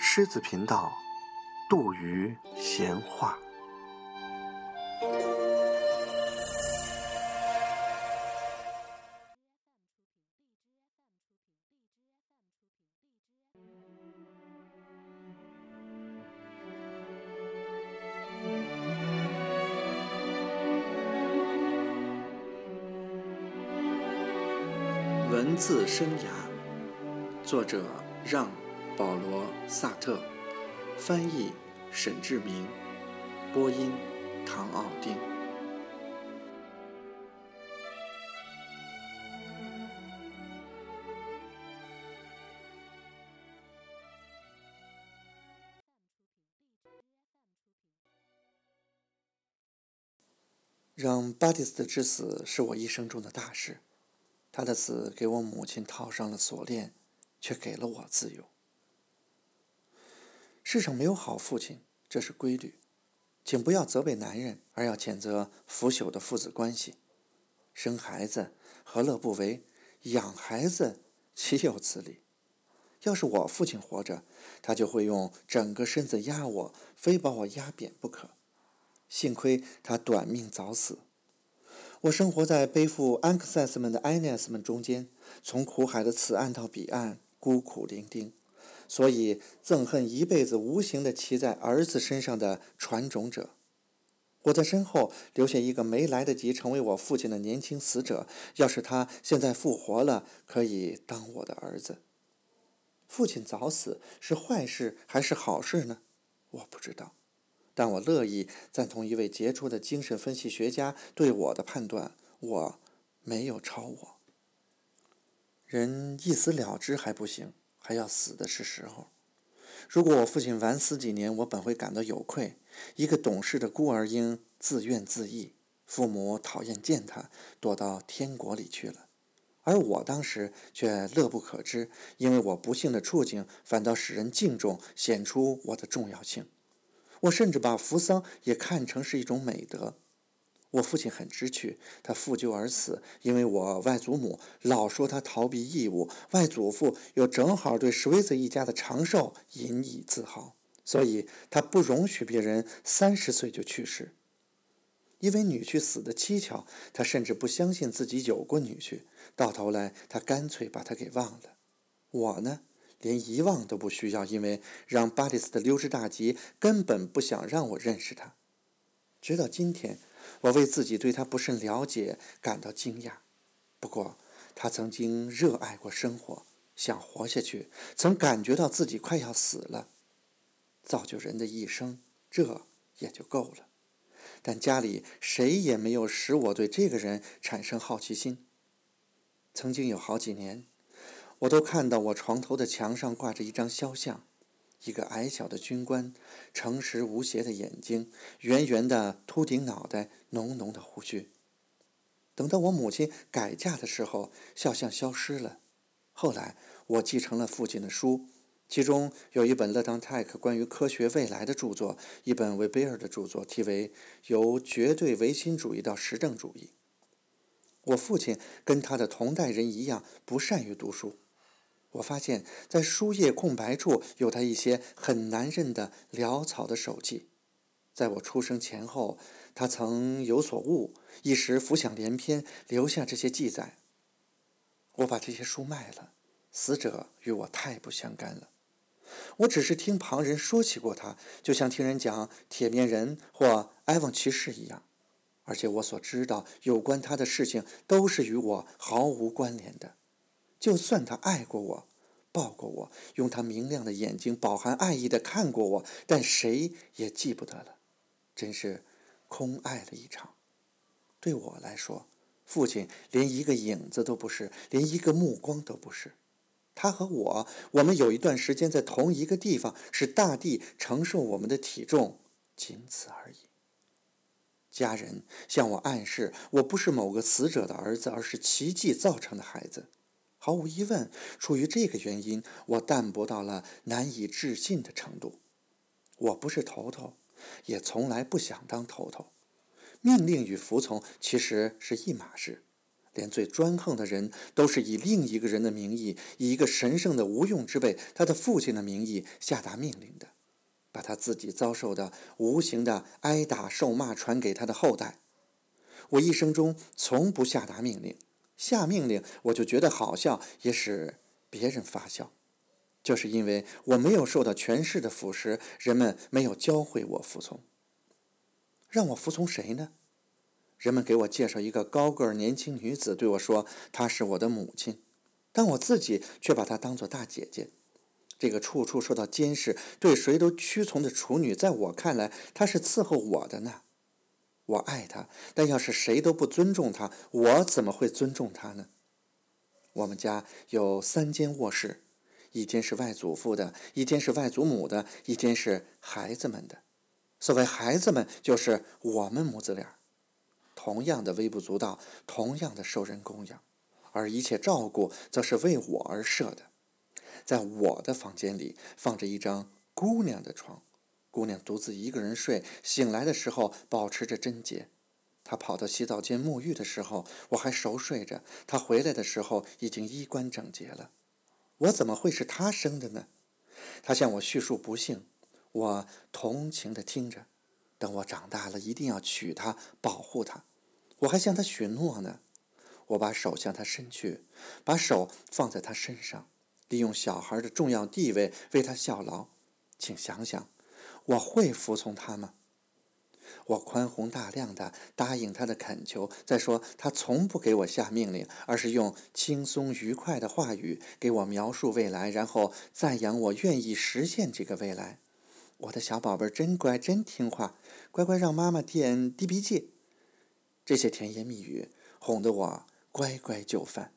狮子频道，杜鱼闲话。文字生涯，作者让·保罗·萨特，翻译沈志明，播音唐奥丁。让巴蒂斯特之死是我一生中的大事。他的死给我母亲套上了锁链，却给了我自由。世上没有好父亲，这是规律。请不要责备男人，而要谴责腐朽的父子关系。生孩子何乐不为？养孩子岂有此理？要是我父亲活着，他就会用整个身子压我，非把我压扁不可。幸亏他短命早死。我生活在背负安克塞斯们的埃涅斯们中间，从苦海的此岸到彼岸，孤苦伶仃，所以憎恨一辈子无形的骑在儿子身上的传种者。我在身后留下一个没来得及成为我父亲的年轻死者，要是他现在复活了，可以当我的儿子。父亲早死是坏事还是好事呢？我不知道。但我乐意赞同一位杰出的精神分析学家对我的判断：我没有超我。人一死了之还不行，还要死的是时候。如果我父亲晚死几年，我本会感到有愧。一个懂事的孤儿婴自怨自艾，父母讨厌见他，躲到天国里去了，而我当时却乐不可支，因为我不幸的处境反倒使人敬重，显出我的重要性。我甚至把扶丧也看成是一种美德。我父亲很知趣，他负疚而死，因为我外祖母老说他逃避义务，外祖父又正好对史威泽一家的长寿引以自豪，所以他不容许别人三十岁就去世。因为女婿死的蹊跷，他甚至不相信自己有过女婿，到头来他干脆把他给忘了。我呢？连遗忘都不需要，因为让巴蒂斯的溜之大吉根本不想让我认识他。直到今天，我为自己对他不甚了解感到惊讶。不过，他曾经热爱过生活，想活下去，曾感觉到自己快要死了。造就人的一生，这也就够了。但家里谁也没有使我对这个人产生好奇心。曾经有好几年。我都看到我床头的墙上挂着一张肖像，一个矮小的军官，诚实无邪的眼睛，圆圆的秃顶脑袋，浓浓的胡须。等到我母亲改嫁的时候，肖像消失了。后来我继承了父亲的书，其中有一本勒当泰克关于科学未来的著作，一本韦贝尔的著作，题为《由绝对唯心主义到实证主义》。我父亲跟他的同代人一样，不善于读书。我发现，在书页空白处有他一些很难认的潦草的手迹。在我出生前后，他曾有所悟，一时浮想联翩，留下这些记载。我把这些书卖了，死者与我太不相干了。我只是听旁人说起过他，就像听人讲铁面人或埃翁骑士一样，而且我所知道有关他的事情都是与我毫无关联的。就算他爱过我，抱过我，用他明亮的眼睛饱含爱意的看过我，但谁也记不得了，真是空爱了一场。对我来说，父亲连一个影子都不是，连一个目光都不是。他和我，我们有一段时间在同一个地方，使大地承受我们的体重，仅此而已。家人向我暗示，我不是某个死者的儿子，而是奇迹造成的孩子。毫无疑问，出于这个原因，我淡薄到了难以置信的程度。我不是头头，也从来不想当头头。命令与服从其实是一码事，连最专横的人都是以另一个人的名义，以一个神圣的无用之辈——他的父亲的名义下达命令的，把他自己遭受的无形的挨打受骂传给他的后代。我一生中从不下达命令，下命令我就觉得好笑，也使别人发笑，就是因为我没有受到权势的腐蚀，人们没有教会我服从。让我服从谁呢？人们给我介绍一个高个儿年轻女子，对我说她是我的母亲，但我自己却把她当做大姐姐。这个处处受到监视、对谁都屈从的处女，在我看来，她是伺候我的呢。我爱他，但要是谁都不尊重他，我怎么会尊重他呢？我们家有三间卧室，一间是外祖父的，一间是外祖母的，一间是孩子们的。所谓孩子们，就是我们母子俩。同样的微不足道，同样的受人供养，而一切照顾则是为我而设的。在我的房间里放着一张姑娘的床，姑娘独自一个人睡，醒来的时候保持着贞洁。她跑到洗澡间沐浴的时候，我还熟睡着；她回来的时候已经衣冠整洁了。我怎么会是她生的呢？她向我叙述不幸，我同情地听着。等我长大了，一定要娶她，保护她。我还向她许诺呢。我把手向她伸去，把手放在她身上，利用小孩的重要地位为她效劳。请想想，我会服从他吗？我宽宏大量的答应他的恳求。再说，他从不给我下命令，而是用轻松愉快的话语给我描述未来，然后赞扬我愿意实现这个未来。我的小宝贝真乖，真听话，乖乖让妈妈点滴鼻涕。这些甜言蜜语哄得我乖乖就范。